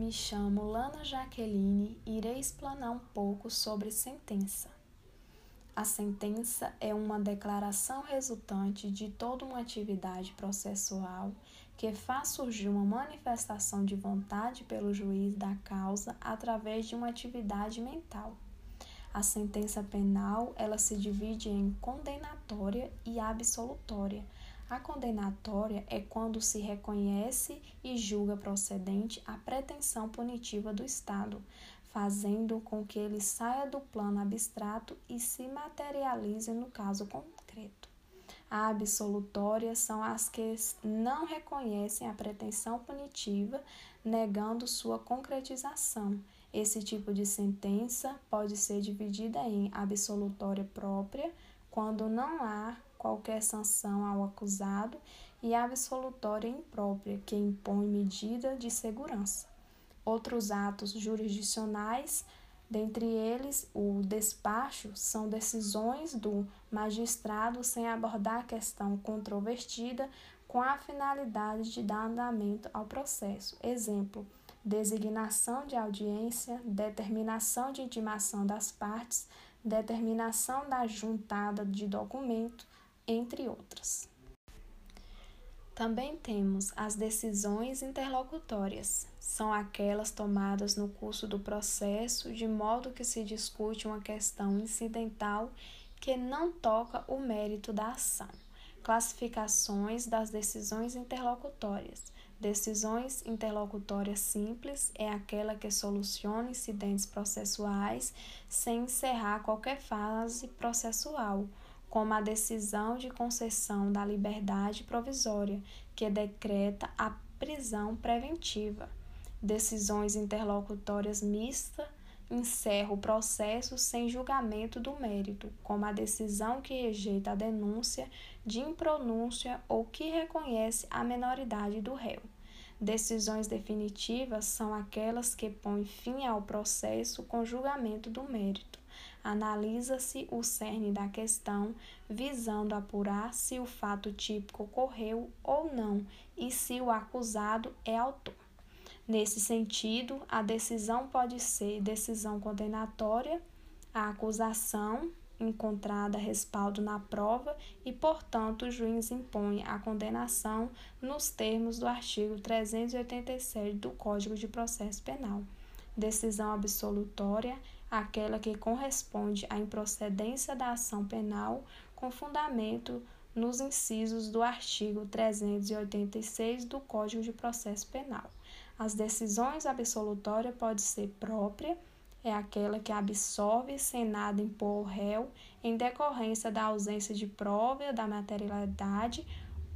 Me chamo Lana Jaqueline e irei explanar um pouco sobre sentença. A sentença é uma declaração resultante de toda uma atividade processual que faz surgir uma manifestação de vontade pelo juiz da causa através de uma atividade mental. A sentença penal, ela se divide em condenatória e absolutória a condenatória é quando se reconhece e julga procedente a pretensão punitiva do Estado, fazendo com que ele saia do plano abstrato e se materialize no caso concreto. A absolutória são as que não reconhecem a pretensão punitiva, negando sua concretização. Esse tipo de sentença pode ser dividida em absolutória própria, quando não há qualquer sanção ao acusado, e absolutória imprópria, que impõe medida de segurança. Outros atos jurisdicionais, dentre eles o despacho, são decisões do magistrado sem abordar a questão controvertida com a finalidade de dar andamento ao processo. Exemplo: designação de audiência, determinação de intimação das partes, determinação da juntada de documento, entre outras. Também temos as decisões interlocutórias. São aquelas tomadas no curso do processo de modo que se discute uma questão incidental que não toca o mérito da ação. Classificações das decisões interlocutórias. Decisões interlocutórias simples é aquela que soluciona incidentes processuais sem encerrar qualquer fase processual como a decisão de concessão da liberdade provisória, que decreta a prisão preventiva. Decisões interlocutórias mistas encerra o processo sem julgamento do mérito, como a decisão que rejeita a denúncia de impronúncia ou que reconhece a menoridade do réu. Decisões definitivas são aquelas que põem fim ao processo com julgamento do mérito analisa-se o cerne da questão, visando apurar se o fato típico ocorreu ou não e se o acusado é autor. Nesse sentido, a decisão pode ser decisão condenatória, a acusação encontrada respaldo na prova e, portanto, o juiz impõe a condenação nos termos do artigo 387 do Código de Processo Penal. Decisão absolutória aquela que corresponde à improcedência da ação penal com fundamento nos incisos do artigo 386 do Código de Processo Penal. As decisões absolutórias pode ser própria, é aquela que absolve sem nada impor ao réu em decorrência da ausência de prova da materialidade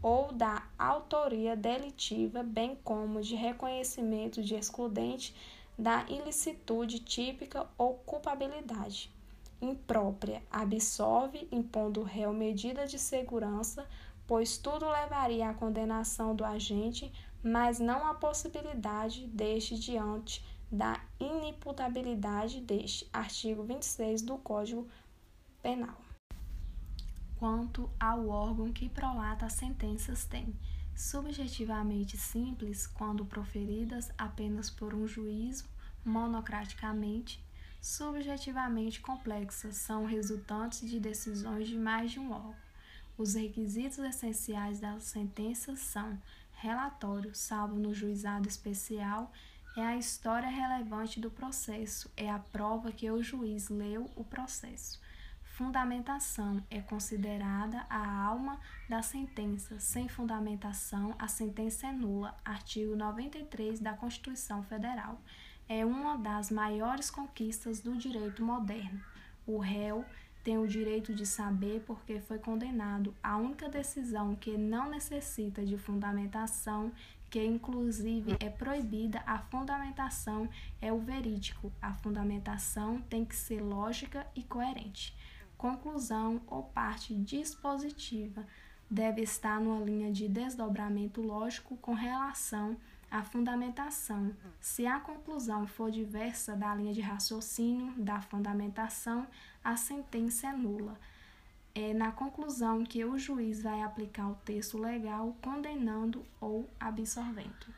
ou da autoria delitiva, bem como de reconhecimento de excludente da ilicitude típica ou culpabilidade. Imprópria, absolve, impondo o réu medida de segurança, pois tudo levaria à condenação do agente, mas não à possibilidade deste diante da inimputabilidade deste. Artigo 26 do Código Penal. Quanto ao órgão que prolata as sentenças tem subjetivamente simples quando proferidas apenas por um juízo monocraticamente, subjetivamente complexas são resultantes de decisões de mais de um órgão. Os requisitos essenciais das sentenças são relatório, salvo no juizado especial, é a história relevante do processo, é a prova que o juiz leu o processo. Fundamentação é considerada a alma da sentença. Sem fundamentação, a sentença é nula. Artigo 93 da Constituição Federal. É uma das maiores conquistas do direito moderno. O réu tem o direito de saber porque foi condenado. A única decisão que não necessita de fundamentação, que inclusive é proibida a fundamentação, é o verídico. A fundamentação tem que ser lógica e coerente conclusão ou parte dispositiva deve estar numa linha de desdobramento lógico com relação à fundamentação. Se a conclusão for diversa da linha de raciocínio da fundamentação, a sentença é nula. É na conclusão que o juiz vai aplicar o texto legal condenando ou absolvendo.